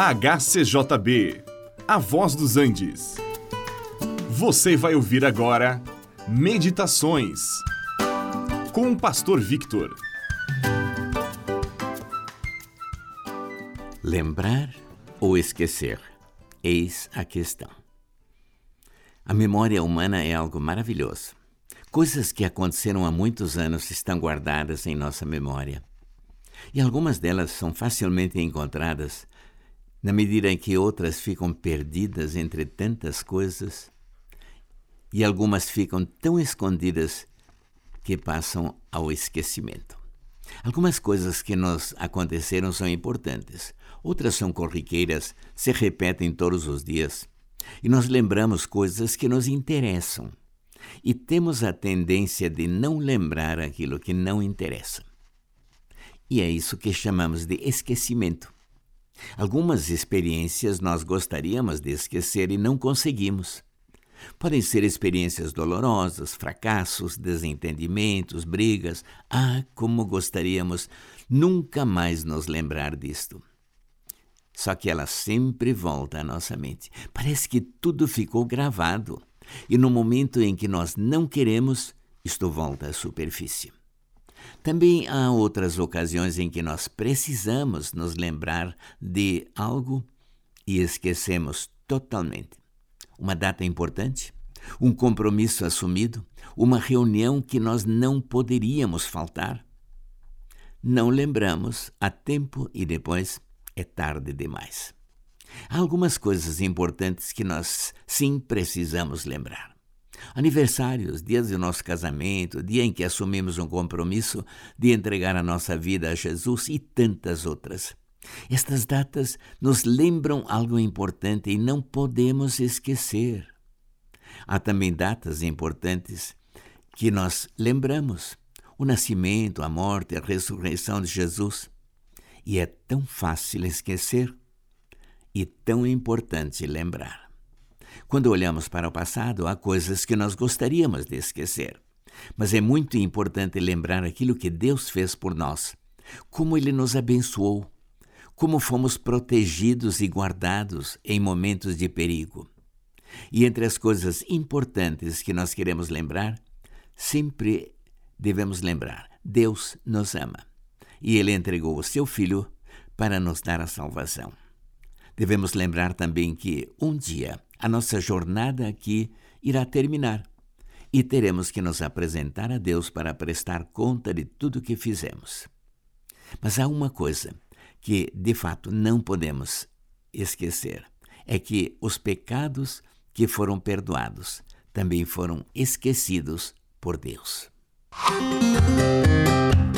HCJB, A Voz dos Andes. Você vai ouvir agora Meditações com o Pastor Victor. Lembrar ou esquecer? Eis a questão. A memória humana é algo maravilhoso. Coisas que aconteceram há muitos anos estão guardadas em nossa memória. E algumas delas são facilmente encontradas na medida em que outras ficam perdidas entre tantas coisas e algumas ficam tão escondidas que passam ao esquecimento. Algumas coisas que nos aconteceram são importantes, outras são corriqueiras, se repetem todos os dias. E nós lembramos coisas que nos interessam. E temos a tendência de não lembrar aquilo que não interessa. E é isso que chamamos de esquecimento. Algumas experiências nós gostaríamos de esquecer e não conseguimos. Podem ser experiências dolorosas, fracassos, desentendimentos, brigas. Ah, como gostaríamos nunca mais nos lembrar disto. Só que ela sempre volta à nossa mente. Parece que tudo ficou gravado. E no momento em que nós não queremos, isto volta à superfície. Também há outras ocasiões em que nós precisamos nos lembrar de algo e esquecemos totalmente. Uma data importante, um compromisso assumido, uma reunião que nós não poderíamos faltar. Não lembramos a tempo e depois é tarde demais. Há algumas coisas importantes que nós sim precisamos lembrar. Aniversários, dias do nosso casamento, dia em que assumimos um compromisso de entregar a nossa vida a Jesus e tantas outras. Estas datas nos lembram algo importante e não podemos esquecer. Há também datas importantes que nós lembramos: o nascimento, a morte, a ressurreição de Jesus. E é tão fácil esquecer e tão importante lembrar. Quando olhamos para o passado, há coisas que nós gostaríamos de esquecer. Mas é muito importante lembrar aquilo que Deus fez por nós, como Ele nos abençoou, como fomos protegidos e guardados em momentos de perigo. E entre as coisas importantes que nós queremos lembrar, sempre devemos lembrar: Deus nos ama e Ele entregou o seu Filho para nos dar a salvação. Devemos lembrar também que um dia a nossa jornada aqui irá terminar e teremos que nos apresentar a Deus para prestar conta de tudo o que fizemos. Mas há uma coisa que de fato não podemos esquecer: é que os pecados que foram perdoados também foram esquecidos por Deus.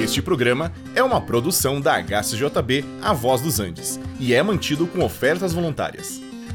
Este programa é uma produção da HCJB A Voz dos Andes e é mantido com ofertas voluntárias.